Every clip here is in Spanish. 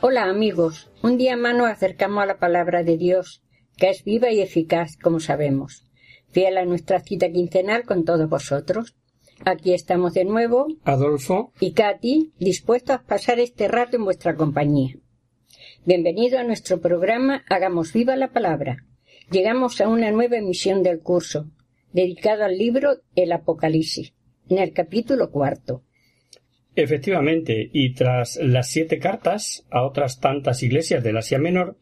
Hola amigos, un día más nos acercamos a la palabra de Dios, que es viva y eficaz, como sabemos. Fiel a nuestra cita quincenal con todos vosotros. Aquí estamos de nuevo, Adolfo, y Katy, dispuestos a pasar este rato en vuestra compañía. Bienvenido a nuestro programa Hagamos viva la palabra. Llegamos a una nueva emisión del curso, dedicado al libro El Apocalipsis, en el capítulo cuarto. Efectivamente, y tras las siete cartas a otras tantas iglesias del Asia Menor,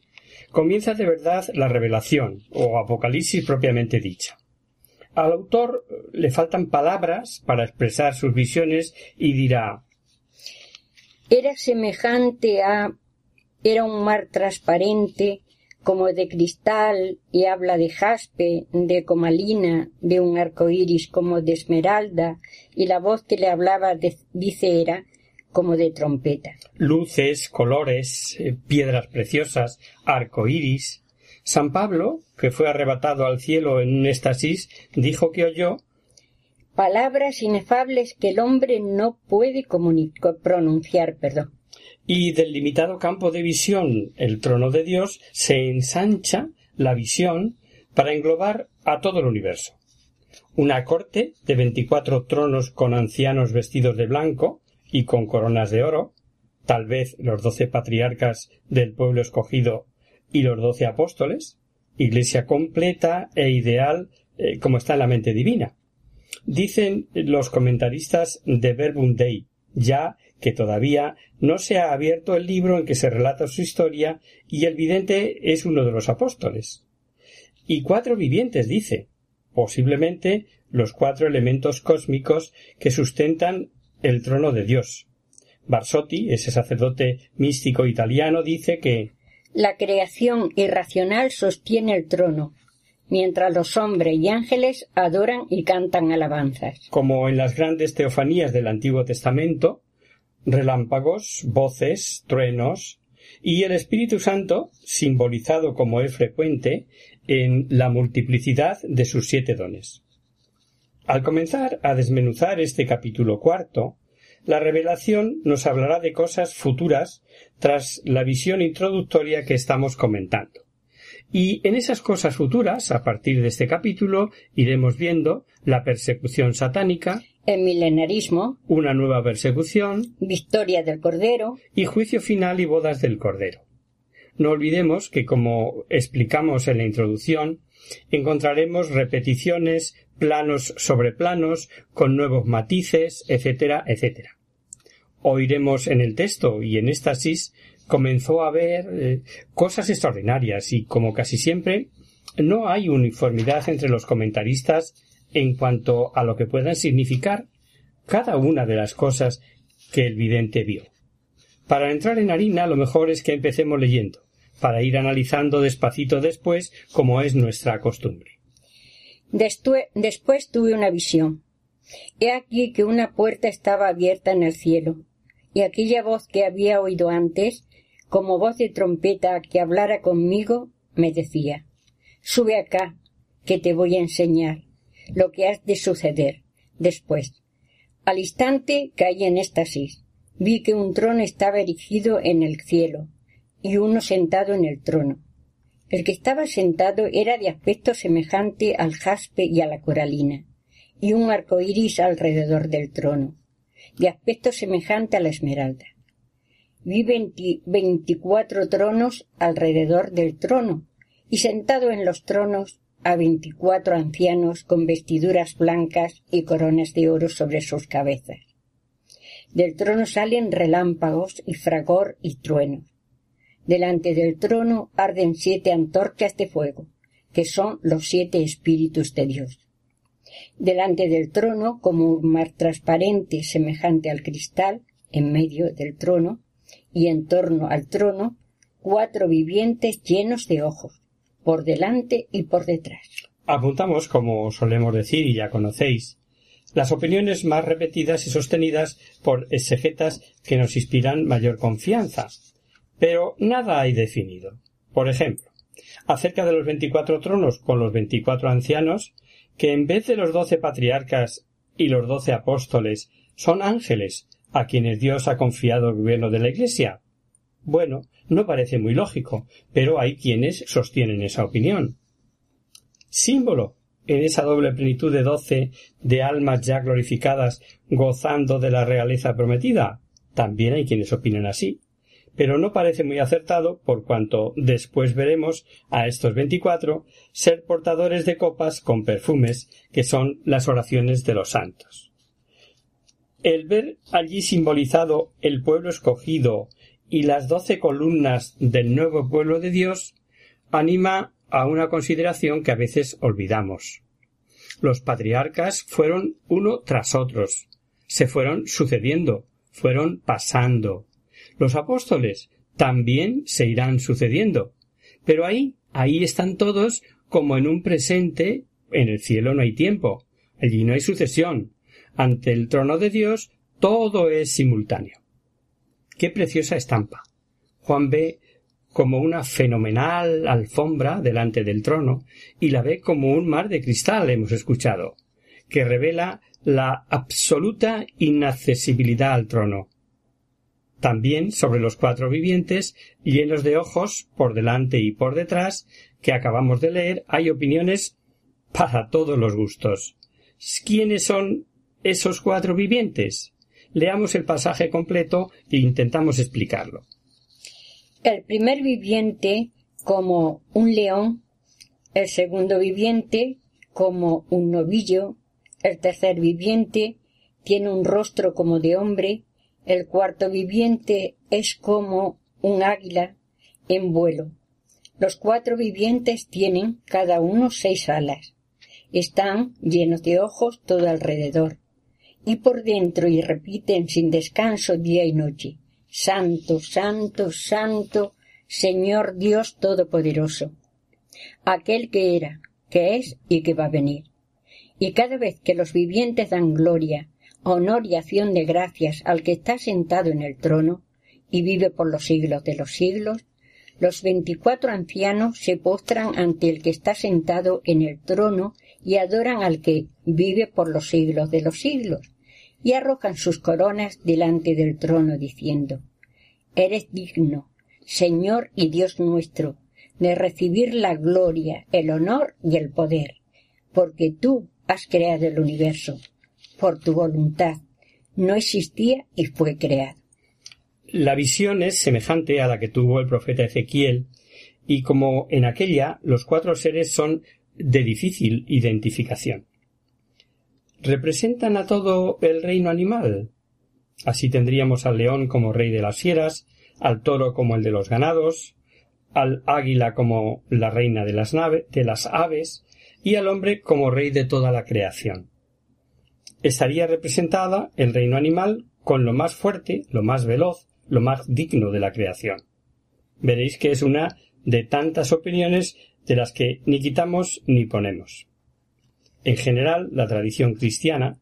comienza de verdad la revelación, o Apocalipsis propiamente dicha. Al autor le faltan palabras para expresar sus visiones y dirá Era semejante a era un mar transparente como de cristal y habla de jaspe, de comalina, de un arco iris como de esmeralda, y la voz que le hablaba de- dice era como de trompeta. luces, colores, eh, piedras preciosas, arco iris. San Pablo, que fue arrebatado al cielo en un éxtasis, dijo que oyó Palabras inefables que el hombre no puede pronunciar, perdón. Y del limitado campo de visión, el trono de Dios, se ensancha la visión para englobar a todo el universo. Una corte de veinticuatro tronos con ancianos vestidos de blanco y con coronas de oro, tal vez los doce patriarcas del pueblo escogido y los doce apóstoles, iglesia completa e ideal eh, como está en la mente divina. Dicen los comentaristas de Verbum Dei, ya que todavía no se ha abierto el libro en que se relata su historia y el vidente es uno de los apóstoles. Y cuatro vivientes, dice, posiblemente los cuatro elementos cósmicos que sustentan el trono de Dios. Barsotti, ese sacerdote místico italiano, dice que La creación irracional sostiene el trono, mientras los hombres y ángeles adoran y cantan alabanzas. como en las grandes teofanías del Antiguo Testamento, relámpagos, voces, truenos, y el Espíritu Santo, simbolizado como es frecuente, en la multiplicidad de sus siete dones. Al comenzar a desmenuzar este capítulo cuarto, la revelación nos hablará de cosas futuras tras la visión introductoria que estamos comentando. Y en esas cosas futuras, a partir de este capítulo, iremos viendo la persecución satánica, El milenarismo, una nueva persecución victoria del Cordero, y juicio final y bodas del Cordero. No olvidemos que, como explicamos en la introducción, encontraremos repeticiones, planos sobre planos, con nuevos matices, etcétera, etcétera. Oiremos en el texto y en éxtasis comenzó a haber eh, cosas extraordinarias y, como casi siempre, no hay uniformidad entre los comentaristas en cuanto a lo que puedan significar cada una de las cosas que el vidente vio. Para entrar en harina lo mejor es que empecemos leyendo, para ir analizando despacito después como es nuestra costumbre. Después tuve una visión. He aquí que una puerta estaba abierta en el cielo, y aquella voz que había oído antes, como voz de trompeta que hablara conmigo, me decía Sube acá, que te voy a enseñar lo que has de suceder después. Al instante caí en éxtasis. Vi que un trono estaba erigido en el cielo, y uno sentado en el trono. El que estaba sentado era de aspecto semejante al jaspe y a la coralina, y un arco iris alrededor del trono, de aspecto semejante a la esmeralda. Vi veinticuatro tronos alrededor del trono, y sentado en los tronos a veinticuatro ancianos con vestiduras blancas y coronas de oro sobre sus cabezas. Del trono salen relámpagos y fragor y truenos. Delante del trono arden siete antorchas de fuego, que son los siete espíritus de Dios. Delante del trono, como un mar transparente semejante al cristal, en medio del trono, y en torno al trono, cuatro vivientes llenos de ojos, por delante y por detrás. Apuntamos, como solemos decir y ya conocéis, las opiniones más repetidas y sostenidas por exegetas que nos inspiran mayor confianza. Pero nada hay definido. Por ejemplo, acerca de los veinticuatro tronos con los veinticuatro ancianos, que en vez de los doce patriarcas y los doce apóstoles son ángeles a quienes Dios ha confiado el gobierno de la Iglesia. Bueno, no parece muy lógico, pero hay quienes sostienen esa opinión. Símbolo en esa doble plenitud de doce de almas ya glorificadas gozando de la realeza prometida. También hay quienes opinan así pero no parece muy acertado por cuanto después veremos a estos veinticuatro ser portadores de copas con perfumes que son las oraciones de los santos. El ver allí simbolizado el pueblo escogido y las doce columnas del nuevo pueblo de Dios anima a una consideración que a veces olvidamos. Los patriarcas fueron uno tras otros, se fueron sucediendo, fueron pasando, los apóstoles también se irán sucediendo. Pero ahí, ahí están todos como en un presente, en el cielo no hay tiempo, allí no hay sucesión. Ante el trono de Dios todo es simultáneo. Qué preciosa estampa. Juan ve como una fenomenal alfombra delante del trono y la ve como un mar de cristal, hemos escuchado, que revela la absoluta inaccesibilidad al trono, también sobre los cuatro vivientes, llenos de ojos por delante y por detrás, que acabamos de leer, hay opiniones para todos los gustos. ¿Quiénes son esos cuatro vivientes? Leamos el pasaje completo e intentamos explicarlo. El primer viviente como un león, el segundo viviente como un novillo, el tercer viviente tiene un rostro como de hombre, el cuarto viviente es como un águila en vuelo. Los cuatro vivientes tienen cada uno seis alas. Están llenos de ojos todo alrededor. Y por dentro y repiten sin descanso día y noche. Santo, santo, santo, Señor Dios Todopoderoso. Aquel que era, que es y que va a venir. Y cada vez que los vivientes dan gloria, honor y acción de gracias al que está sentado en el trono y vive por los siglos de los siglos, los veinticuatro ancianos se postran ante el que está sentado en el trono y adoran al que vive por los siglos de los siglos, y arrojan sus coronas delante del trono diciendo Eres digno, Señor y Dios nuestro, de recibir la gloria, el honor y el poder, porque tú has creado el universo por tu voluntad. No existía y fue creado. La visión es semejante a la que tuvo el profeta Ezequiel, y como en aquella los cuatro seres son de difícil identificación. ¿Representan a todo el reino animal? Así tendríamos al león como rey de las fieras, al toro como el de los ganados, al águila como la reina de las, de las aves, y al hombre como rey de toda la creación estaría representada el reino animal con lo más fuerte, lo más veloz, lo más digno de la creación. Veréis que es una de tantas opiniones de las que ni quitamos ni ponemos. En general, la tradición cristiana,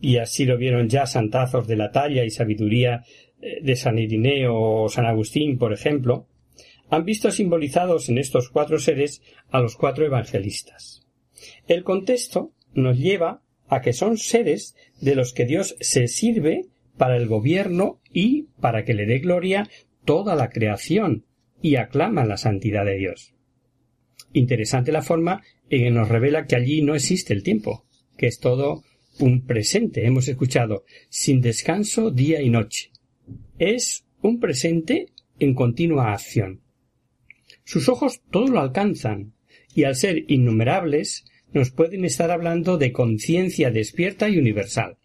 y así lo vieron ya santazos de la talla y sabiduría eh, de San Irineo o San Agustín, por ejemplo, han visto simbolizados en estos cuatro seres a los cuatro evangelistas. El contexto nos lleva a que son seres de los que Dios se sirve para el gobierno y para que le dé gloria toda la creación y aclama la santidad de Dios. Interesante la forma en que nos revela que allí no existe el tiempo, que es todo un presente, hemos escuchado, sin descanso día y noche. Es un presente en continua acción. Sus ojos todo lo alcanzan, y al ser innumerables, nos pueden estar hablando de conciencia despierta y universal.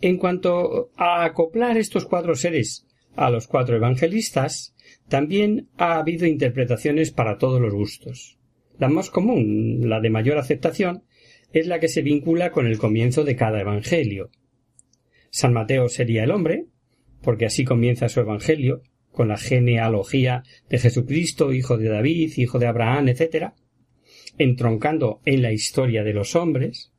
En cuanto a acoplar estos cuatro seres a los cuatro evangelistas, también ha habido interpretaciones para todos los gustos. La más común, la de mayor aceptación, es la que se vincula con el comienzo de cada evangelio. San Mateo sería el hombre, porque así comienza su evangelio, con la genealogía de Jesucristo, hijo de David, hijo de Abraham, etc., entroncando en la historia de los hombres.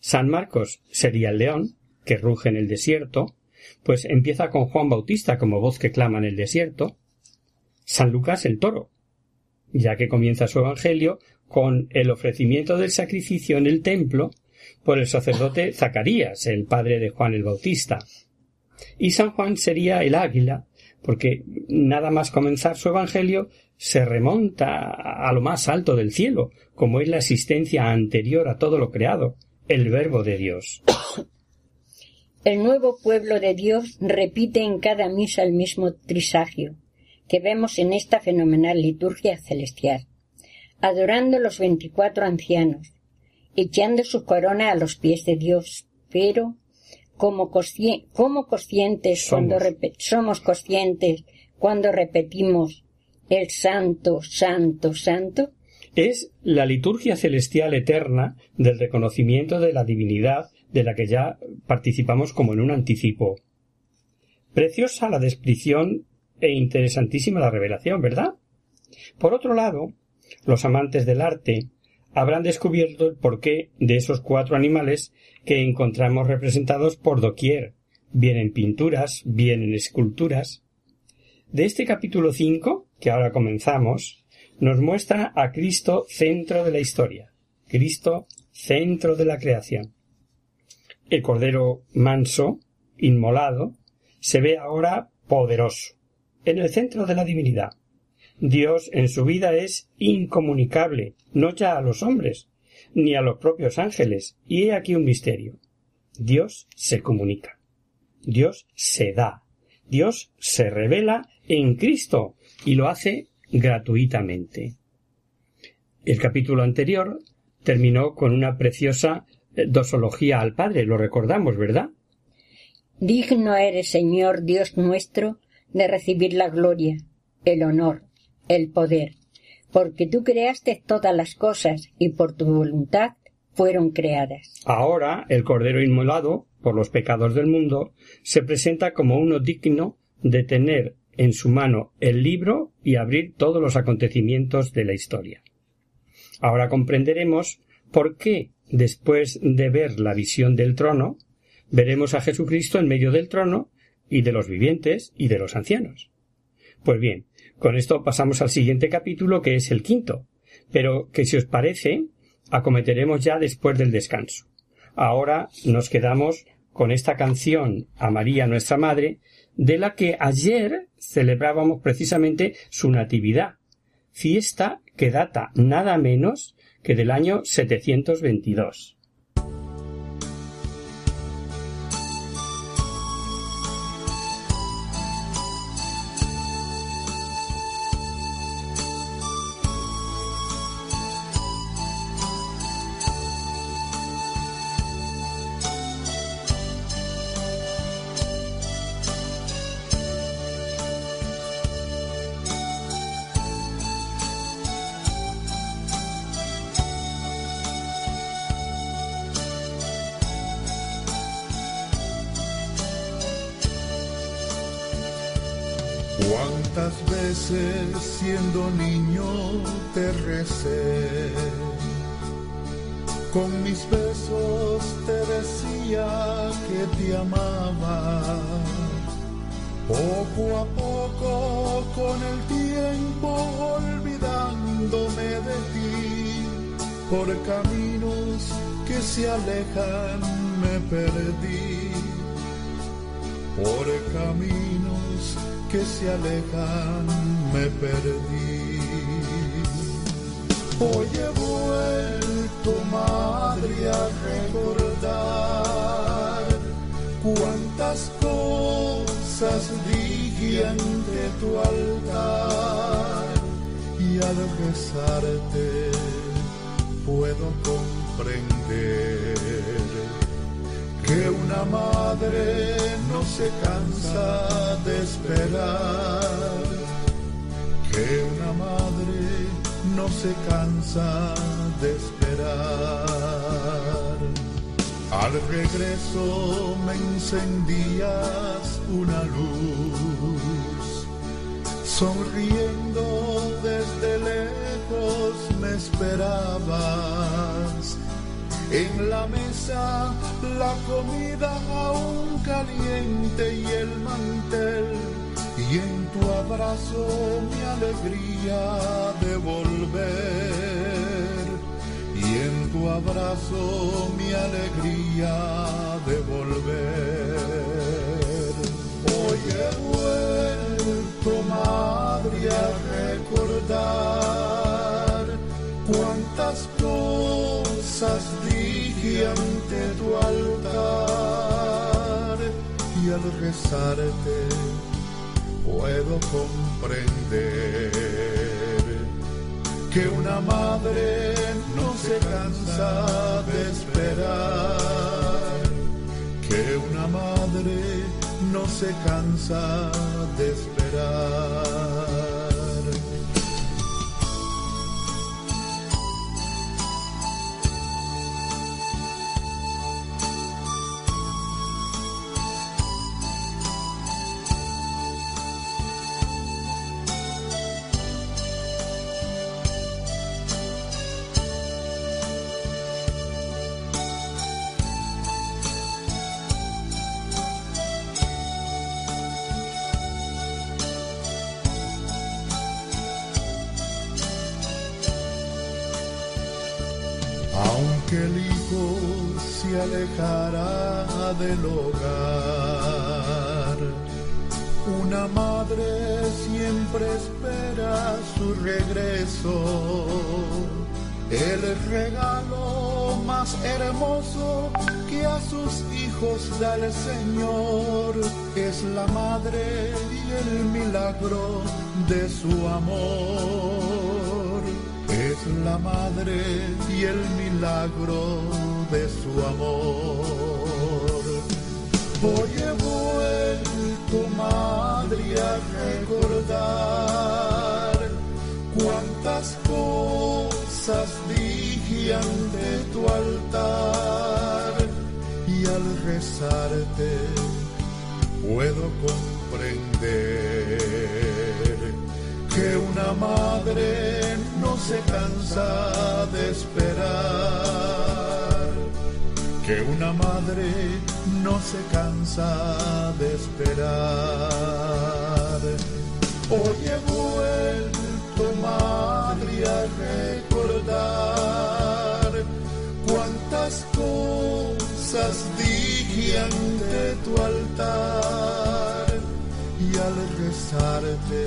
San Marcos sería el león, que ruge en el desierto, pues empieza con Juan Bautista como voz que clama en el desierto. San Lucas el toro, ya que comienza su evangelio con el ofrecimiento del sacrificio en el templo por el sacerdote Zacarías, el padre de Juan el Bautista. Y San Juan sería el águila, porque nada más comenzar su evangelio se remonta a lo más alto del cielo, como es la existencia anterior a todo lo creado, el verbo de Dios. El nuevo pueblo de Dios repite en cada misa el mismo trisagio que vemos en esta fenomenal liturgia celestial, adorando los veinticuatro ancianos, echando su corona a los pies de Dios, pero como, conscientes cuando somos conscientes cuando repetimos el santo, santo, santo, es la liturgia celestial eterna del reconocimiento de la divinidad de la que ya participamos como en un anticipo. Preciosa la descripción e interesantísima la revelación, ¿verdad? Por otro lado, los amantes del arte habrán descubierto el porqué de esos cuatro animales que encontramos representados por doquier, bien en pinturas, bien en esculturas. De este capítulo 5, que ahora comenzamos, nos muestra a Cristo centro de la historia, Cristo centro de la creación. El Cordero manso, inmolado, se ve ahora poderoso, en el centro de la divinidad. Dios en su vida es incomunicable, no ya a los hombres, ni a los propios ángeles. Y he aquí un misterio. Dios se comunica. Dios se da. Dios se revela en Cristo y lo hace gratuitamente. El capítulo anterior terminó con una preciosa dosología al Padre, lo recordamos, ¿verdad? Digno eres, Señor Dios nuestro, de recibir la gloria, el honor, el poder, porque tú creaste todas las cosas y por tu voluntad fueron creadas. Ahora el Cordero inmolado por los pecados del mundo se presenta como uno digno de tener en su mano el libro y abrir todos los acontecimientos de la historia. Ahora comprenderemos por qué, después de ver la visión del trono, veremos a Jesucristo en medio del trono y de los vivientes y de los ancianos. Pues bien, con esto pasamos al siguiente capítulo que es el quinto, pero que si os parece, acometeremos ya después del descanso. Ahora nos quedamos con esta canción a María nuestra Madre, de la que ayer celebrábamos precisamente su natividad, fiesta que data nada menos que del año 722. Cuántas veces siendo niño te recé, con mis besos te decía que te amaba. Poco a poco con el tiempo olvidándome de ti, por caminos que se alejan me perdí, por caminos que se alejan me perdí. Hoy he vuelto, madre, a recordar cuántas cosas di tu altar y al besarte puedo comprender que una madre no se cansa de esperar, que una madre no se cansa de esperar. Al regreso me encendías una luz, sonriendo desde lejos me esperabas. En la mesa la comida aún caliente y el mantel, y en tu abrazo mi alegría de volver y en tu abrazo mi alegría de volver. Hoy he vuelto, madre, a recordar cuántas cosas dije ante tu altar y al rezarte puedo comprender que una madre no se cansa de esperar, que una madre no se cansa de esperar. Alejará del hogar, una madre siempre espera su regreso. El regalo más hermoso que a sus hijos da el Señor es la madre y el milagro de su amor. Es la madre y el milagro de su amor. Hoy he vuelto, madre, a recordar cuántas cosas dije ante tu altar y al rezarte puedo comprender que una madre no se cansa de esperar, que una madre no se cansa de esperar. Hoy he vuelto, madre, a recordar cuántas cosas dije ante tu altar y al rezarte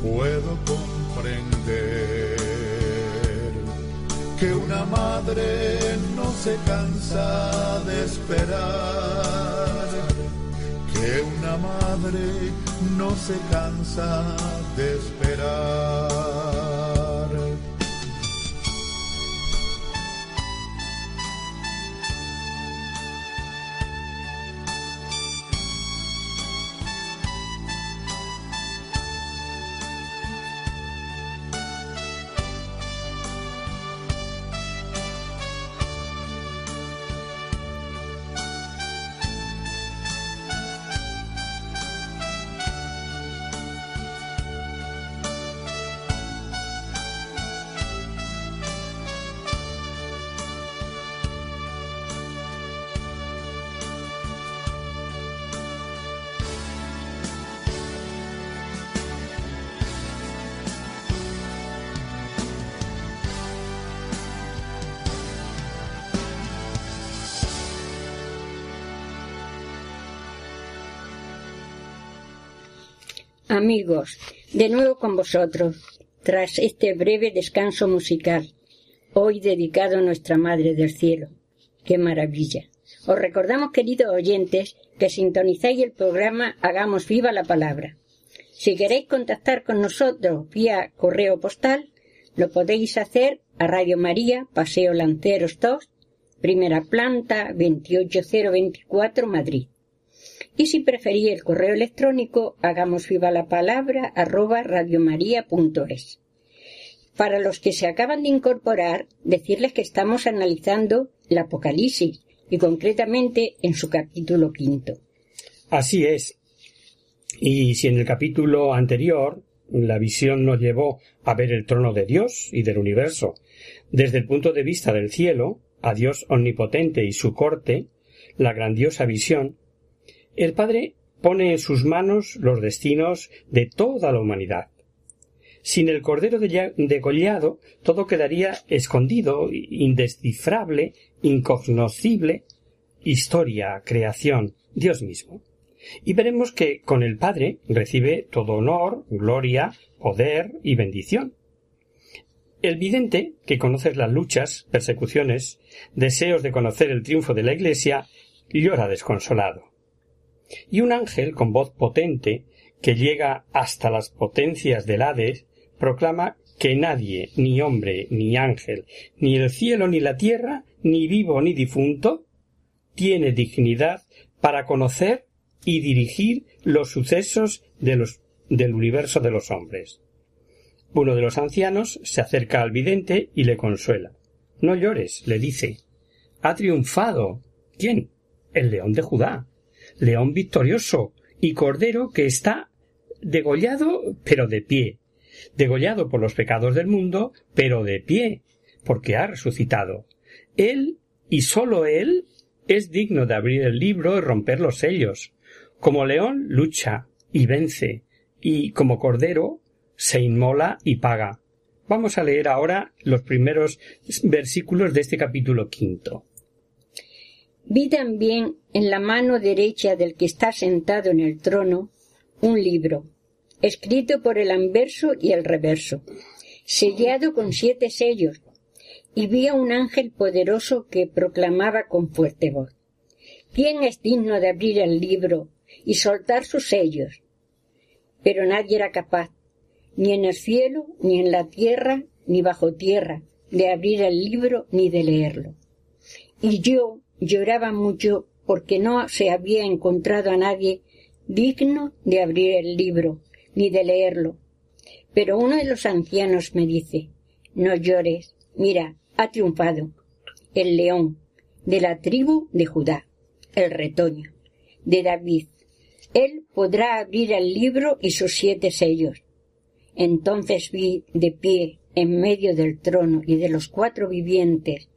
puedo comprender que una madre no se cansa de esperar, que una madre no se cansa de esperar. Amigos, de nuevo con vosotros, tras este breve descanso musical, hoy dedicado a nuestra Madre del Cielo. ¡Qué maravilla! Os recordamos, queridos oyentes, que sintonizáis el programa Hagamos viva la palabra. Si queréis contactar con nosotros vía correo postal, lo podéis hacer a Radio María, Paseo Lanceros 2, primera planta 28024 Madrid. Y si preferís el correo electrónico, hagamos viva la palabra arroba radiomaria.es. Para los que se acaban de incorporar, decirles que estamos analizando el Apocalipsis y concretamente en su capítulo quinto. Así es. Y si en el capítulo anterior la visión nos llevó a ver el trono de Dios y del universo desde el punto de vista del cielo, a Dios omnipotente y su corte, la grandiosa visión, el Padre pone en sus manos los destinos de toda la humanidad. Sin el Cordero degollado, todo quedaría escondido, indescifrable, incognoscible, historia, creación, Dios mismo. Y veremos que con el Padre recibe todo honor, gloria, poder y bendición. El vidente, que conoce las luchas, persecuciones, deseos de conocer el triunfo de la Iglesia, llora desconsolado. Y un ángel con voz potente, que llega hasta las potencias del Hades, proclama que nadie, ni hombre, ni ángel, ni el cielo, ni la tierra, ni vivo, ni difunto, tiene dignidad para conocer y dirigir los sucesos del universo de los hombres. Uno de los ancianos se acerca al vidente y le consuela. No llores, le dice. Ha triunfado. ¿Quién? El león de Judá. León victorioso y cordero que está degollado pero de pie. Degollado por los pecados del mundo, pero de pie, porque ha resucitado. Él, y sólo él, es digno de abrir el libro y romper los sellos. Como león lucha y vence, y como cordero se inmola y paga. Vamos a leer ahora los primeros versículos de este capítulo quinto. Vi también en la mano derecha del que está sentado en el trono un libro, escrito por el anverso y el reverso, sellado con siete sellos, y vi a un ángel poderoso que proclamaba con fuerte voz ¿Quién es digno de abrir el libro y soltar sus sellos. Pero nadie era capaz, ni en el cielo, ni en la tierra, ni bajo tierra, de abrir el libro ni de leerlo. Y yo lloraba mucho porque no se había encontrado a nadie digno de abrir el libro ni de leerlo. Pero uno de los ancianos me dice No llores, mira, ha triunfado el león de la tribu de Judá, el retoño, de David, él podrá abrir el libro y sus siete sellos. Entonces vi de pie en medio del trono y de los cuatro vivientes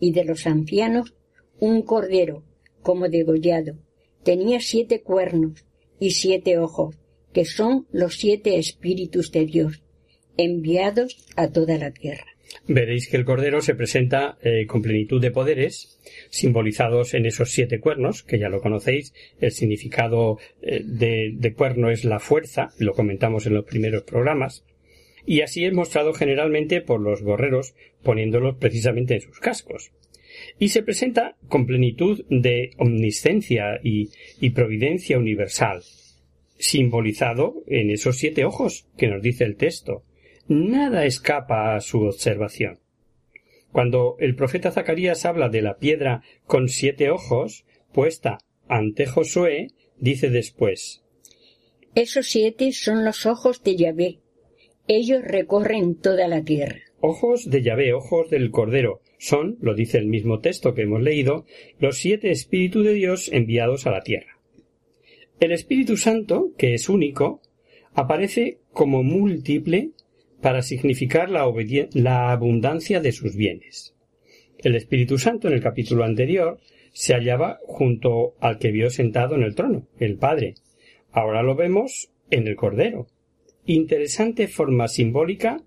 y de los ancianos un cordero como degollado. Tenía siete cuernos y siete ojos, que son los siete espíritus de Dios, enviados a toda la tierra. Veréis que el Cordero se presenta eh, con plenitud de poderes, simbolizados en esos siete cuernos, que ya lo conocéis. El significado eh, de, cuerno es la fuerza, lo comentamos en los primeros programas. Y así es mostrado generalmente por los gorreros, poniéndolos precisamente en sus cascos. Y se presenta con plenitud de omniscencia y providencia universal, simbolizado en esos siete ojos que nos dice el texto nada escapa a su observación. Cuando el profeta Zacarías habla de la piedra con siete ojos puesta ante Josué, dice después Esos siete son los ojos de Yahvé. Ellos recorren toda la tierra. Ojos de Yahvé, ojos del Cordero, son, lo dice el mismo texto que hemos leído, los siete espíritus de Dios enviados a la tierra. El Espíritu Santo, que es único, aparece como múltiple para significar la, la abundancia de sus bienes. El Espíritu Santo en el capítulo anterior se hallaba junto al que vio sentado en el trono, el Padre. Ahora lo vemos en el Cordero. Interesante forma simbólica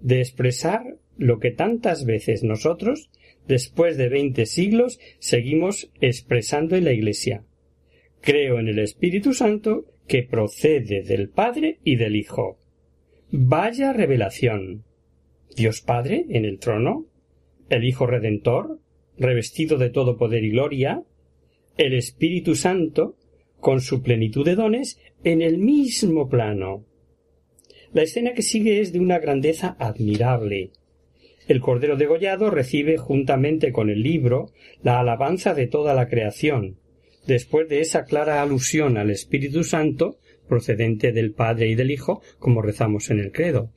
de expresar lo que tantas veces nosotros, después de veinte siglos, seguimos expresando en la Iglesia. Creo en el Espíritu Santo que procede del Padre y del Hijo. Vaya revelación. Dios Padre en el trono, el Hijo Redentor, revestido de todo poder y gloria, el Espíritu Santo, con su plenitud de dones, en el mismo plano, La escena que sigue es de una grandeza admirable. El Cordero degollado recibe juntamente con el libro la alabanza de toda la creación, después de esa clara alusión al Espíritu Santo procedente del Padre y del Hijo, como rezamos en el credo.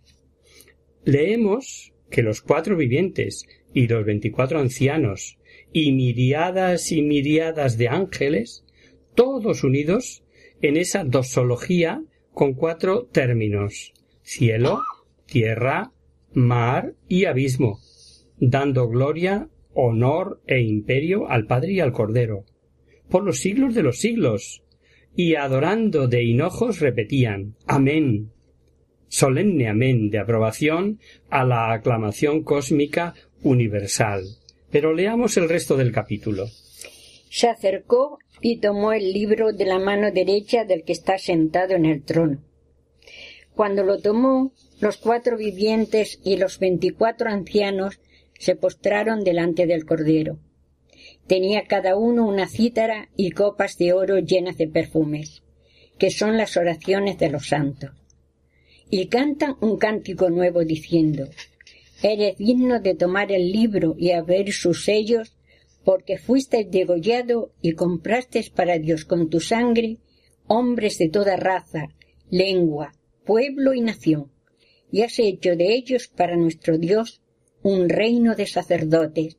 Leemos que los cuatro vivientes y los veinticuatro ancianos y miriadas y miriadas de ángeles, todos unidos en esa dosología con cuatro términos cielo, tierra, mar y abismo, dando gloria, honor e imperio al Padre y al Cordero, por los siglos de los siglos, y adorando de hinojos repetían Amén, solemne amén de aprobación a la aclamación cósmica universal. Pero leamos el resto del capítulo. Se acercó y tomó el libro de la mano derecha del que está sentado en el trono. Cuando lo tomó, los cuatro vivientes y los veinticuatro ancianos se postraron delante del Cordero. Tenía cada uno una cítara y copas de oro llenas de perfumes, que son las oraciones de los santos. Y cantan un cántico nuevo diciendo, Eres digno de tomar el libro y abrir sus sellos, porque fuiste degollado y compraste para Dios con tu sangre hombres de toda raza, lengua, pueblo y nación, y has hecho de ellos para nuestro Dios un reino de sacerdotes,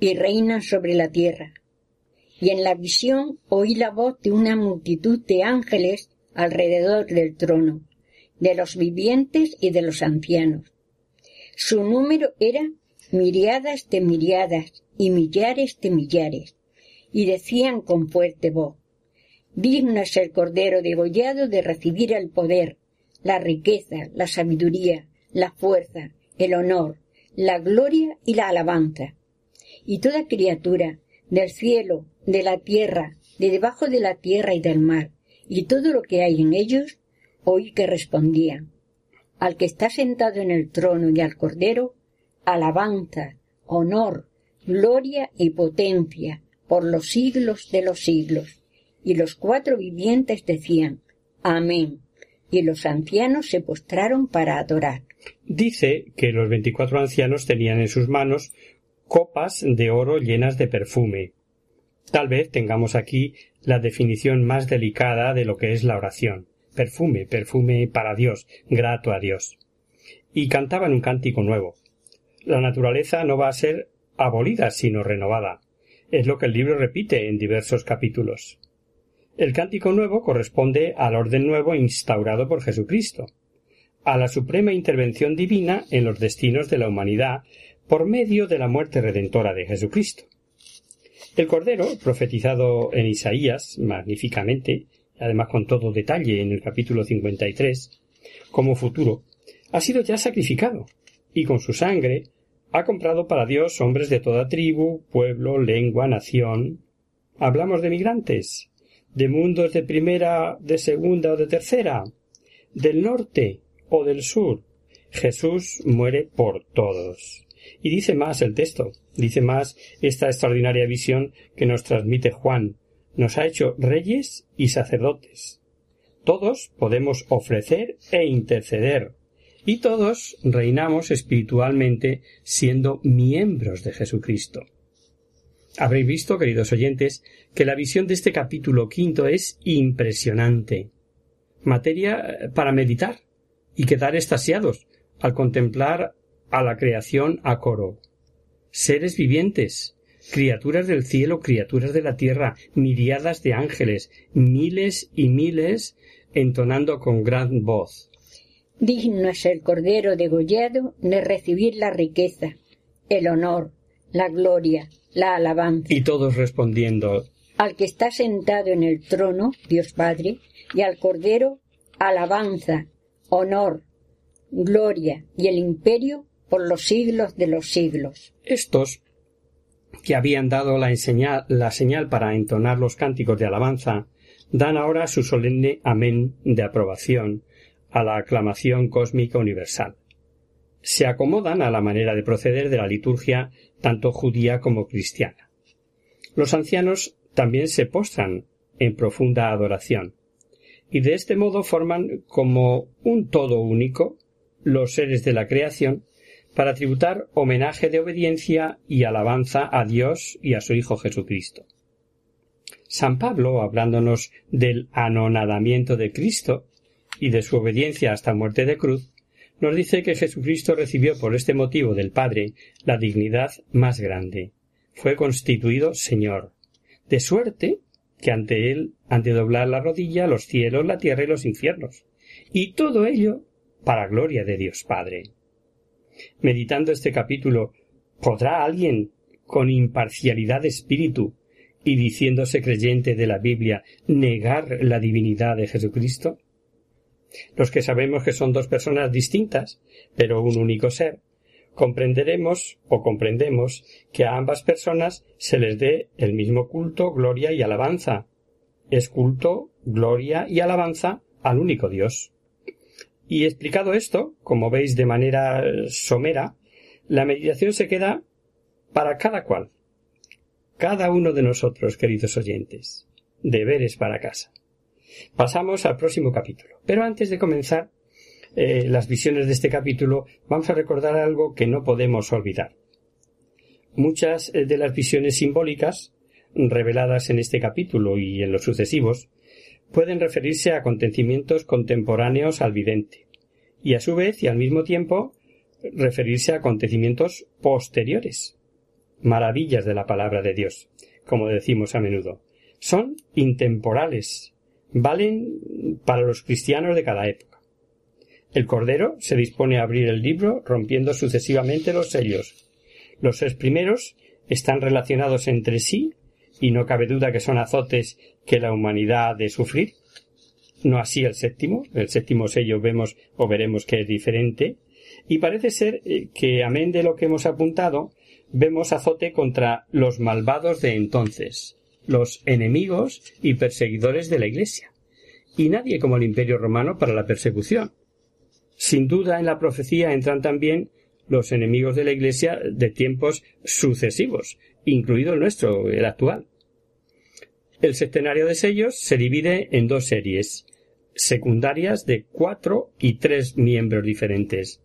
y reinan sobre la tierra. Y en la visión oí la voz de una multitud de ángeles alrededor del trono, de los vivientes y de los ancianos. Su número era miriadas de miriadas y millares de millares, y decían con fuerte voz, Digno es el Cordero degollado de recibir el poder, la riqueza, la sabiduría, la fuerza, el honor, la gloria y la alabanza. Y toda criatura, del cielo, de la tierra, de debajo de la tierra y del mar, y todo lo que hay en ellos, oí que respondían, al que está sentado en el trono y al Cordero, alabanza, honor, gloria y potencia por los siglos de los siglos. Y los cuatro vivientes decían, Amén. Los ancianos se postraron para adorar. Dice que los veinticuatro ancianos tenían en sus manos copas de oro llenas de perfume. Tal vez tengamos aquí la definición más delicada de lo que es la oración. Perfume, perfume para Dios, grato a Dios. Y cantaban un cántico nuevo. La naturaleza no va a ser abolida, sino renovada. Es lo que el libro repite en diversos capítulos. El cántico nuevo corresponde al orden nuevo instaurado por Jesucristo, a la suprema intervención divina en los destinos de la humanidad por medio de la muerte redentora de Jesucristo. El Cordero, profetizado en Isaías magníficamente, además con todo detalle en el capítulo 53, como futuro, ha sido ya sacrificado, y con su sangre ha comprado para Dios hombres de toda tribu, pueblo, lengua, nación. Hablamos de migrantes, de mundos de primera, de segunda o de tercera, del norte o del sur. Jesús muere por todos. Y dice más el texto, dice más esta extraordinaria visión que nos transmite Juan. Nos ha hecho reyes y sacerdotes. Todos podemos ofrecer e interceder. Y todos reinamos espiritualmente siendo miembros de Jesucristo. Habréis visto, queridos oyentes, que la visión de este capítulo quinto es impresionante. Materia eh, para meditar y quedar estasiados al contemplar a la creación a coro. Seres vivientes, criaturas del cielo, criaturas de la tierra, miriadas de ángeles, miles y miles, entonando con gran voz. Digno es el Cordero degollado de recibir la riqueza, el honor, la gloria, la alabanza. Y todos respondiendo Al que está sentado en el trono, Dios Padre, y al Cordero, alabanza, honor, gloria y el imperio por los siglos de los siglos. Estos que habían dado la, la señal para entonar los cánticos de alabanza, dan ahora su solemne amén de aprobación a la aclamación cósmica universal. Se acomodan a la manera de proceder de la liturgia tanto judía como cristiana. Los ancianos también se postran en profunda adoración. y de este modo forman como un todo único los seres de la creación para tributar homenaje de obediencia y alabanza a Dios y a su Hijo Jesucristo. San Pablo, hablándonos del anonadamiento de Cristo y de su obediencia hasta muerte de cruz, nos dice que Jesucristo recibió por este motivo del Padre la dignidad más grande. Fue constituido Señor, de suerte que ante él han de doblar la rodilla los cielos, la tierra y los infiernos. Y todo ello para gloria de Dios Padre. Meditando este capítulo, ¿podrá alguien con imparcialidad de espíritu y diciéndose creyente de la Biblia negar la divinidad de Jesucristo? Los que sabemos que son dos personas distintas, pero un único ser, comprenderemos o comprendemos que a ambas personas se les dé el mismo culto, gloria y alabanza. Es culto, gloria y alabanza al único Dios. Y explicado esto, como veis de manera somera, la meditación se queda para cada cual. Cada uno de nosotros, queridos oyentes. Deberes para casa. Pasamos al próximo capítulo. Pero antes de comenzar, eh, las visiones de este capítulo, vamos a recordar algo que no podemos olvidar. Muchas eh, de las visiones simbólicas reveladas en este capítulo y en los sucesivos pueden referirse a acontecimientos contemporáneos al vidente y a su vez y al mismo tiempo referirse a acontecimientos posteriores, maravillas de la palabra de Dios, como decimos a menudo. Son intemporales, valen para los cristianos de cada época. El Cordero se dispone a abrir el libro rompiendo sucesivamente los sellos. Los seis primeros están relacionados entre sí y no cabe duda que son azotes que la humanidad ha de sufrir. No así el séptimo. El séptimo sello vemos o veremos que es diferente. Y parece ser eh, que, amén de lo que hemos apuntado, vemos azote contra los malvados de entonces, los enemigos y perseguidores de la Iglesia. Y nadie como el Imperio romano para la persecución. Sin duda en la profecía entran también los enemigos de la Iglesia de tiempos sucesivos, incluido el nuestro, el actual. El septenario de sellos se divide en dos series secundarias de cuatro y tres miembros diferentes.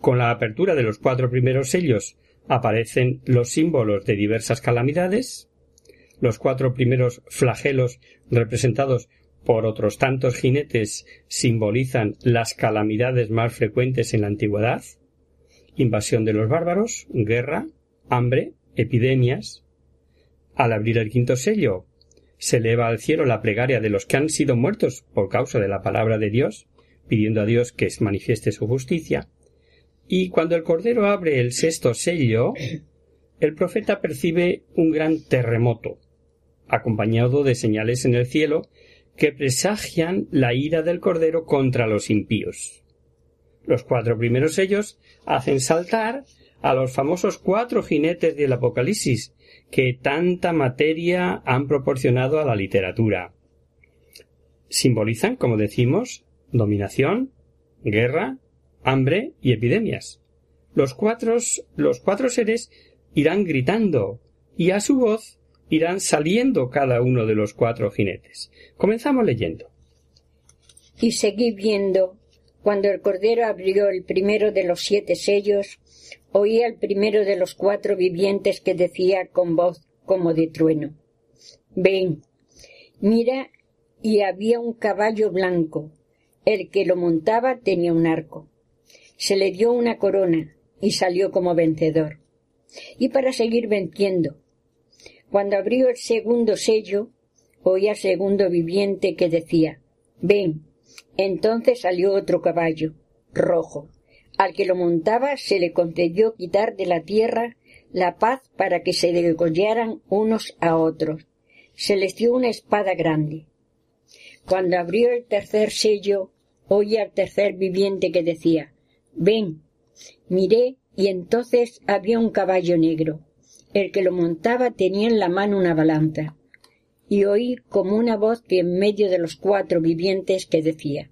Con la apertura de los cuatro primeros sellos aparecen los símbolos de diversas calamidades, los cuatro primeros flagelos representados por otros tantos jinetes simbolizan las calamidades más frecuentes en la antigüedad invasión de los bárbaros, guerra, hambre, epidemias. Al abrir el quinto sello, se eleva al cielo la plegaria de los que han sido muertos por causa de la palabra de Dios, pidiendo a Dios que manifieste su justicia. Y cuando el Cordero abre el sexto sello, el profeta percibe un gran terremoto, acompañado de señales en el cielo que presagian la ira del Cordero contra los impíos. Los cuatro primeros sellos hacen saltar a los famosos cuatro jinetes del Apocalipsis, que tanta materia han proporcionado a la literatura. Simbolizan, como decimos, dominación, guerra, hambre y epidemias. Los cuatro, los cuatro seres irán gritando y a su voz irán saliendo cada uno de los cuatro jinetes. Comenzamos leyendo. Y seguí viendo. Cuando el Cordero abrió el primero de los siete sellos, oí al primero de los cuatro vivientes que decía con voz como de trueno. Ven, mira, y había un caballo blanco. El que lo montaba tenía un arco. Se le dio una corona y salió como vencedor. Y para seguir venciendo, cuando abrió el segundo sello, oí al segundo viviente que decía, ven. Entonces salió otro caballo, rojo. Al que lo montaba se le concedió quitar de la tierra la paz para que se degollaran unos a otros. Se les dio una espada grande. Cuando abrió el tercer sello, oí al tercer viviente que decía, ven. Miré y entonces había un caballo negro el que lo montaba tenía en la mano una balanza, y oí como una voz que en medio de los cuatro vivientes que decía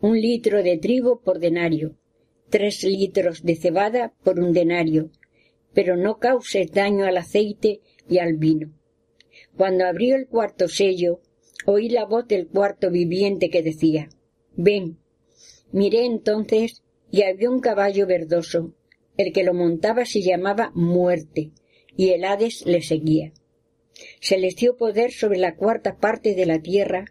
un litro de trigo por denario, tres litros de cebada por un denario, pero no causes daño al aceite y al vino. Cuando abrió el cuarto sello, oí la voz del cuarto viviente que decía Ven. Miré entonces y había un caballo verdoso. El que lo montaba se llamaba Muerte, y el Hades le seguía. Se les dio poder sobre la cuarta parte de la tierra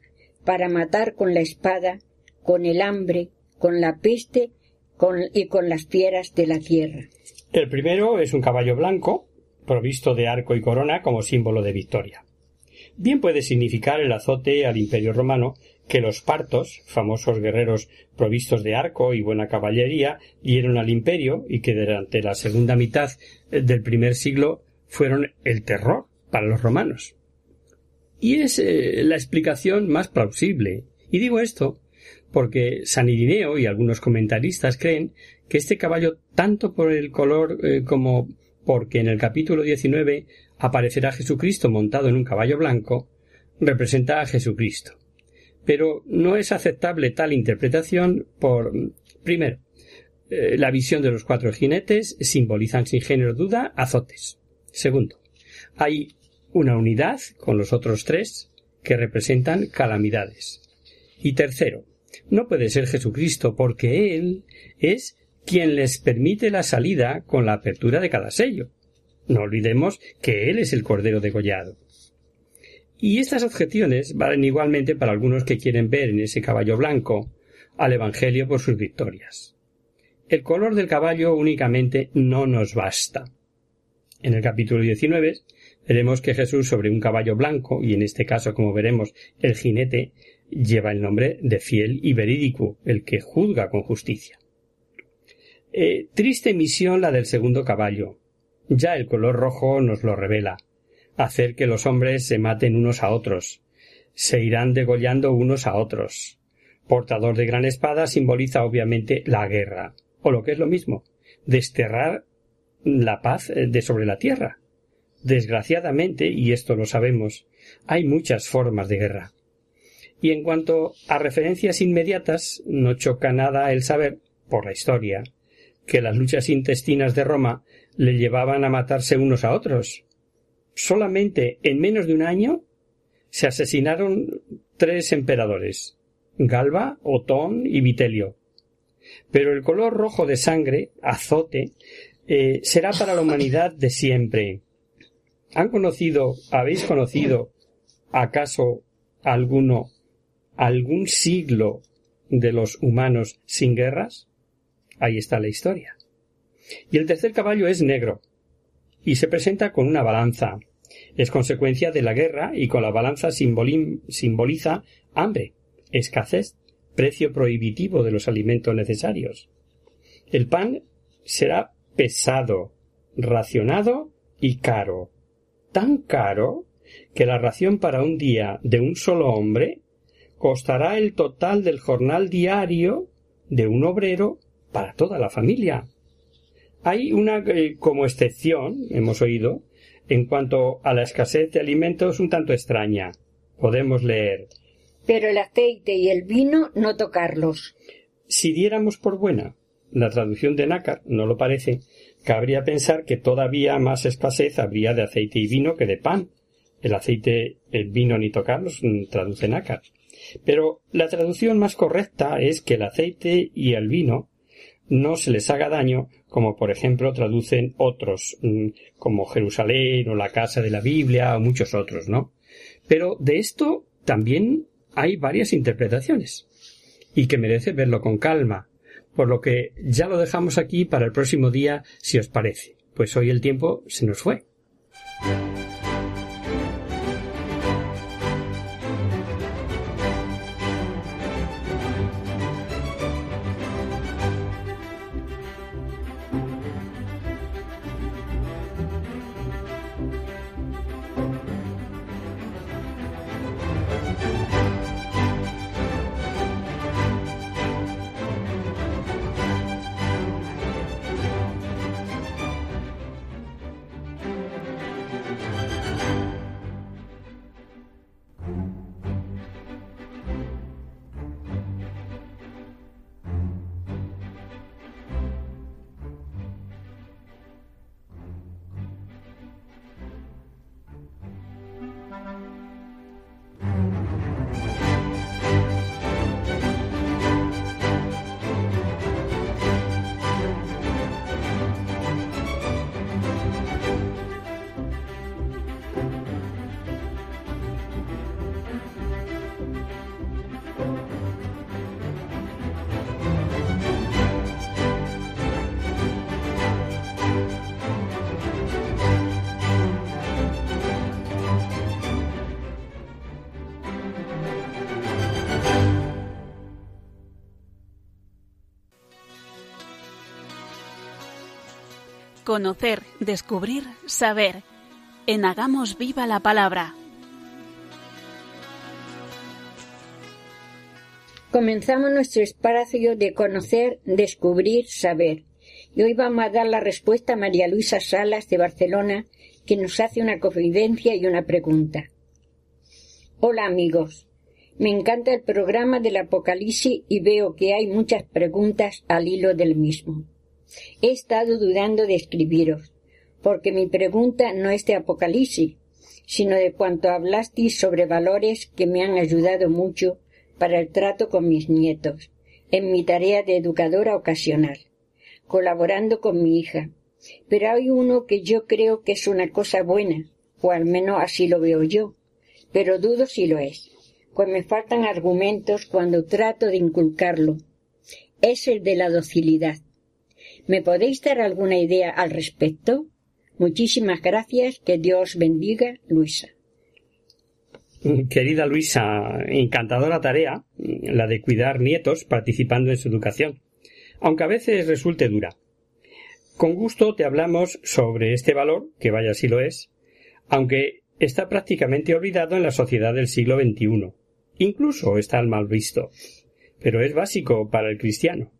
para matar con la espada, con el hambre, con la peste y con las fieras de la tierra. El primero es un caballo blanco, provisto de arco y corona como símbolo de victoria. Bien puede significar el azote al imperio romano que los partos, famosos guerreros provistos de arco y buena caballería, dieron al imperio y que durante la segunda mitad del primer siglo fueron el terror para los romanos. Y es eh, la explicación más plausible. Y digo esto porque San Irineo y algunos comentaristas creen que este caballo, tanto por el color eh, como porque en el capítulo 19 aparecerá Jesucristo montado en un caballo blanco, representa a Jesucristo. Pero no es aceptable tal interpretación por, primero, eh, la visión de los cuatro jinetes simbolizan sin género duda azotes. Segundo, hay una unidad con los otros tres que representan calamidades. Y tercero, no puede ser Jesucristo porque Él es quien les permite la salida con la apertura de cada sello. No olvidemos que Él es el Cordero degollado. Y estas objeciones valen igualmente para algunos que quieren ver en ese caballo blanco al Evangelio por sus victorias. El color del caballo únicamente no nos basta. En el capítulo 19 veremos que Jesús sobre un caballo blanco, y en este caso, como veremos, el jinete, lleva el nombre de fiel y verídico, el que juzga con justicia. Eh, triste misión la del segundo caballo. Ya el color rojo nos lo revela. Hacer que los hombres se maten unos a otros. Se irán degollando unos a otros. Portador de gran espada simboliza obviamente la guerra, o lo que es lo mismo, desterrar la paz eh, de sobre la tierra. Desgraciadamente, y esto lo sabemos, hay muchas formas de guerra. Y en cuanto a referencias inmediatas, no choca nada el saber, por la historia, que las luchas intestinas de Roma le llevaban a matarse unos a otros. Solamente en menos de un año se asesinaron tres emperadores Galba, Otón y Vitelio. Pero el color rojo de sangre, azote, eh, será para la humanidad de siempre. ¿Han conocido, habéis conocido, acaso alguno, algún siglo de los humanos sin guerras? Ahí está la historia. Y el tercer caballo es negro, y se presenta con una balanza. Es consecuencia de la guerra y con la balanza simboliza hambre, escasez, precio prohibitivo de los alimentos necesarios. El pan será pesado, racionado y caro. Tan caro que la ración para un día de un solo hombre costará el total del jornal diario de un obrero para toda la familia. Hay una eh, como excepción, hemos oído, en cuanto a la escasez de alimentos un tanto extraña. Podemos leer Pero el aceite y el vino no tocarlos. Si diéramos por buena la traducción de nácar, no lo parece, cabría pensar que todavía más escasez habría de aceite y vino que de pan. El aceite, el vino ni tocarlos mm, traduce nácar. Pero la traducción más correcta es que el aceite y el vino no se les haga daño, como por ejemplo traducen otros, mm, como Jerusalén o la casa de la Biblia o muchos otros, ¿no? Pero de esto también hay varias interpretaciones y que merece verlo con calma, por lo que ya lo dejamos aquí para el próximo día, si os parece, pues hoy el tiempo se nos fue. Conocer, descubrir, saber. En Hagamos Viva la Palabra. Comenzamos nuestro espacio de conocer, descubrir, saber. Y hoy vamos a dar la respuesta a María Luisa Salas de Barcelona, que nos hace una confidencia y una pregunta. Hola amigos. Me encanta el programa del Apocalipsis y veo que hay muchas preguntas al hilo del mismo. He estado dudando de escribiros, porque mi pregunta no es de Apocalipsis, sino de cuanto hablasteis sobre valores que me han ayudado mucho para el trato con mis nietos, en mi tarea de educadora ocasional, colaborando con mi hija. Pero hay uno que yo creo que es una cosa buena, o al menos así lo veo yo, pero dudo si lo es, pues me faltan argumentos cuando trato de inculcarlo. Es el de la docilidad. ¿Me podéis dar alguna idea al respecto? Muchísimas gracias. Que Dios bendiga, Luisa. Querida Luisa, encantadora tarea, la de cuidar nietos participando en su educación, aunque a veces resulte dura. Con gusto te hablamos sobre este valor, que vaya si lo es, aunque está prácticamente olvidado en la sociedad del siglo XXI. Incluso está mal visto. Pero es básico para el cristiano.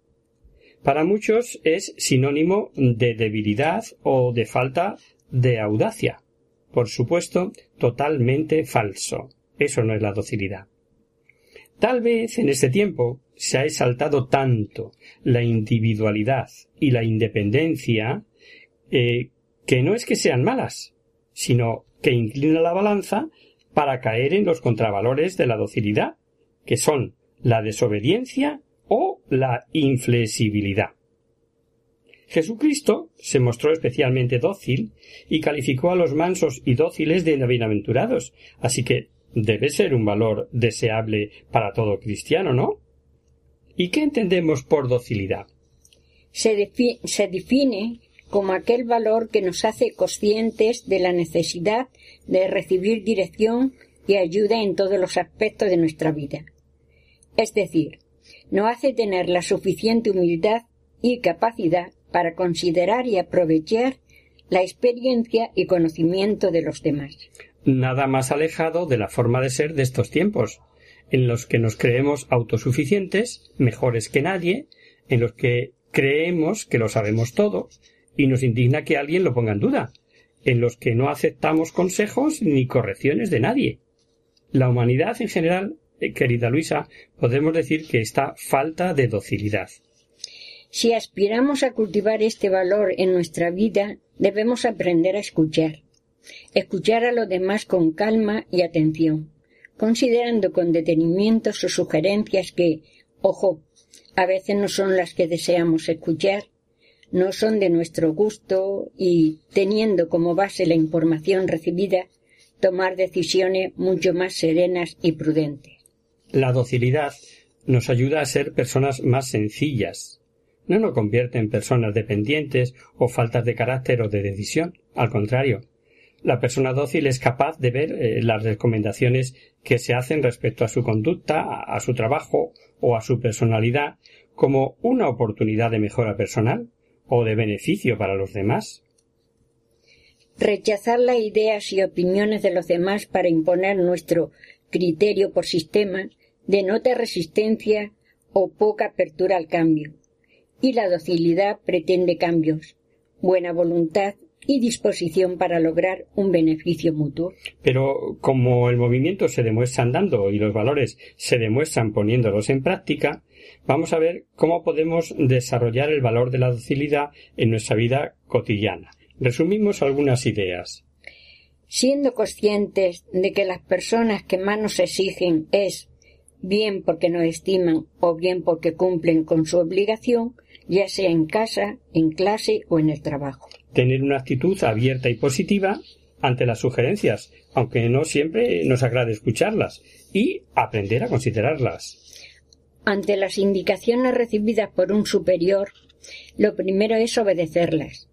Para muchos es sinónimo de debilidad o de falta de audacia. Por supuesto, totalmente falso. Eso no es la docilidad. Tal vez en este tiempo se ha exaltado tanto la individualidad y la independencia eh, que no es que sean malas, sino que inclina la balanza para caer en los contravalores de la docilidad, que son la desobediencia o la inflexibilidad. Jesucristo se mostró especialmente dócil y calificó a los mansos y dóciles de bienaventurados, así que debe ser un valor deseable para todo cristiano, ¿no? ¿Y qué entendemos por docilidad? Se, se define como aquel valor que nos hace conscientes de la necesidad de recibir dirección y ayuda en todos los aspectos de nuestra vida. Es decir, nos hace tener la suficiente humildad y capacidad para considerar y aprovechar la experiencia y conocimiento de los demás. Nada más alejado de la forma de ser de estos tiempos, en los que nos creemos autosuficientes, mejores que nadie, en los que creemos que lo sabemos todo, y nos indigna que alguien lo ponga en duda, en los que no aceptamos consejos ni correcciones de nadie. La humanidad en general, eh, querida Luisa, podemos decir que está falta de docilidad. Si aspiramos a cultivar este valor en nuestra vida, debemos aprender a escuchar. Escuchar a los demás con calma y atención, considerando con detenimiento sus sugerencias que, ojo, a veces no son las que deseamos escuchar, no son de nuestro gusto y, teniendo como base la información recibida, tomar decisiones mucho más serenas y prudentes. La docilidad nos ayuda a ser personas más sencillas, no nos convierte en personas dependientes o faltas de carácter o de decisión. Al contrario, la persona dócil es capaz de ver eh, las recomendaciones que se hacen respecto a su conducta, a su trabajo o a su personalidad como una oportunidad de mejora personal o de beneficio para los demás. Rechazar las ideas y opiniones de los demás para imponer nuestro criterio por sistema denota resistencia o poca apertura al cambio y la docilidad pretende cambios, buena voluntad y disposición para lograr un beneficio mutuo. Pero como el movimiento se demuestra andando y los valores se demuestran poniéndolos en práctica, vamos a ver cómo podemos desarrollar el valor de la docilidad en nuestra vida cotidiana. Resumimos algunas ideas. Siendo conscientes de que las personas que más nos exigen es bien porque nos estiman o bien porque cumplen con su obligación, ya sea en casa, en clase o en el trabajo. Tener una actitud abierta y positiva ante las sugerencias, aunque no siempre nos agrade escucharlas, y aprender a considerarlas. Ante las indicaciones recibidas por un superior, lo primero es obedecerlas.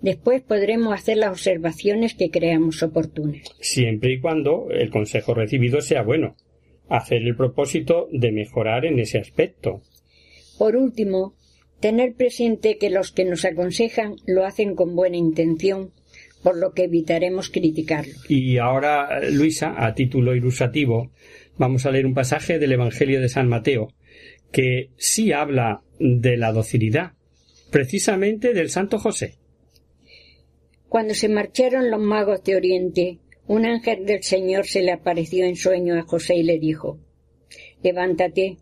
Después podremos hacer las observaciones que creamos oportunas. Siempre y cuando el consejo recibido sea bueno. Hacer el propósito de mejorar en ese aspecto. Por último, Tener presente que los que nos aconsejan lo hacen con buena intención, por lo que evitaremos criticarlo. Y ahora, Luisa, a título ilustrativo, vamos a leer un pasaje del Evangelio de San Mateo, que sí habla de la docilidad, precisamente del Santo José. Cuando se marcharon los magos de Oriente, un ángel del Señor se le apareció en sueño a José y le dijo Levántate,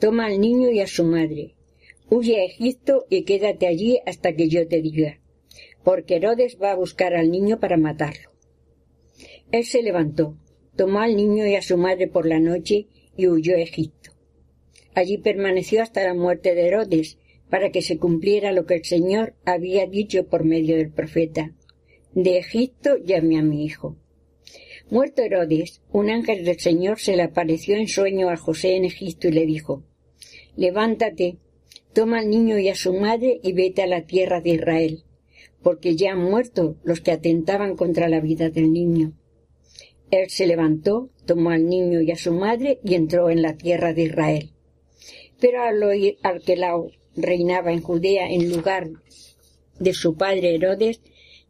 toma al niño y a su madre, huye a Egipto y quédate allí hasta que yo te diga, porque Herodes va a buscar al niño para matarlo. Él se levantó, tomó al niño y a su madre por la noche y huyó a Egipto. Allí permaneció hasta la muerte de Herodes, para que se cumpliera lo que el Señor había dicho por medio del profeta. De Egipto llamé a mi hijo. Muerto Herodes, un ángel del Señor se le apareció en sueño a José en Egipto y le dijo Levántate, toma al niño y a su madre y vete a la tierra de Israel, porque ya han muerto los que atentaban contra la vida del niño. Él se levantó, tomó al niño y a su madre y entró en la tierra de Israel. Pero al oír Arquelao reinaba en Judea en lugar de su padre Herodes,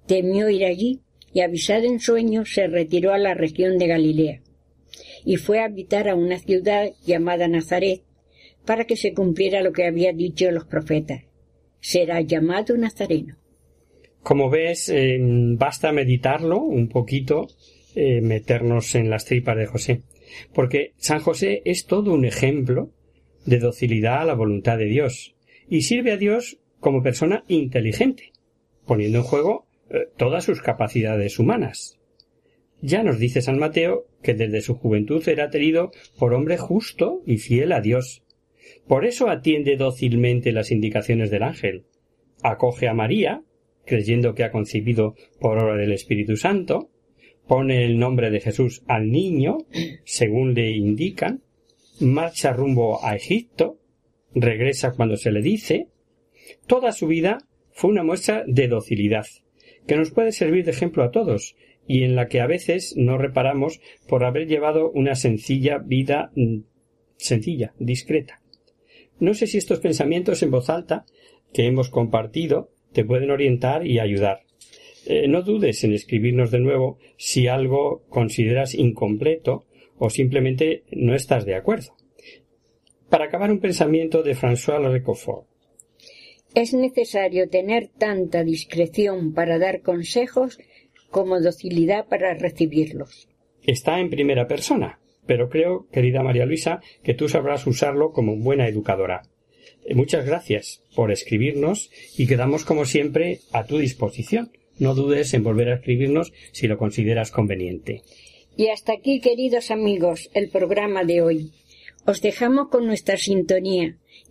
temió ir allí y avisado en sueño se retiró a la región de Galilea y fue a habitar a una ciudad llamada Nazaret para que se cumpliera lo que había dicho los profetas. Será llamado Nazareno. Como ves, eh, basta meditarlo un poquito, eh, meternos en las tripas de José, porque San José es todo un ejemplo de docilidad a la voluntad de Dios y sirve a Dios como persona inteligente, poniendo en juego todas sus capacidades humanas. Ya nos dice San Mateo que desde su juventud era tenido por hombre justo y fiel a Dios. Por eso atiende dócilmente las indicaciones del ángel. Acoge a María, creyendo que ha concebido por obra del Espíritu Santo, pone el nombre de Jesús al niño, según le indican, marcha rumbo a Egipto, regresa cuando se le dice. Toda su vida fue una muestra de docilidad, que nos puede servir de ejemplo a todos, y en la que a veces no reparamos por haber llevado una sencilla vida mm, sencilla, discreta. No sé si estos pensamientos en voz alta que hemos compartido te pueden orientar y ayudar. Eh, no dudes en escribirnos de nuevo si algo consideras incompleto o simplemente no estás de acuerdo. Para acabar un pensamiento de François Roquefort. Es necesario tener tanta discreción para dar consejos como docilidad para recibirlos. Está en primera persona, pero creo, querida María Luisa, que tú sabrás usarlo como buena educadora. Eh, muchas gracias por escribirnos y quedamos como siempre a tu disposición. No dudes en volver a escribirnos si lo consideras conveniente. Y hasta aquí, queridos amigos, el programa de hoy. Os dejamos con nuestra sintonía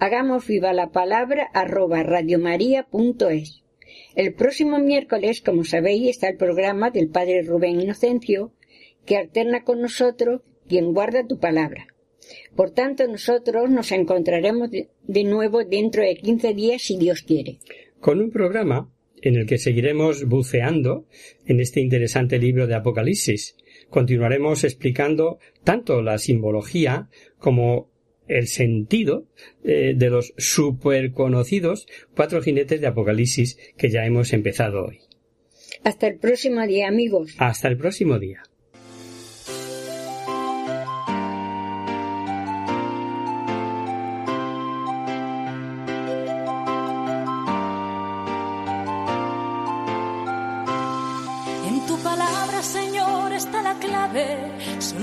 hagamos viva la palabra arroba radiomaria.es. El próximo miércoles, como sabéis, está el programa del Padre Rubén Inocencio, que alterna con nosotros quien guarda tu palabra. Por tanto, nosotros nos encontraremos de, nuevo dentro de quince días, si Dios quiere. Con un programa en el que seguiremos buceando en este interesante libro de Apocalipsis. Continuaremos explicando tanto la simbología como el sentido eh, de los superconocidos cuatro jinetes de Apocalipsis que ya hemos empezado hoy. Hasta el próximo día, amigos. Hasta el próximo día.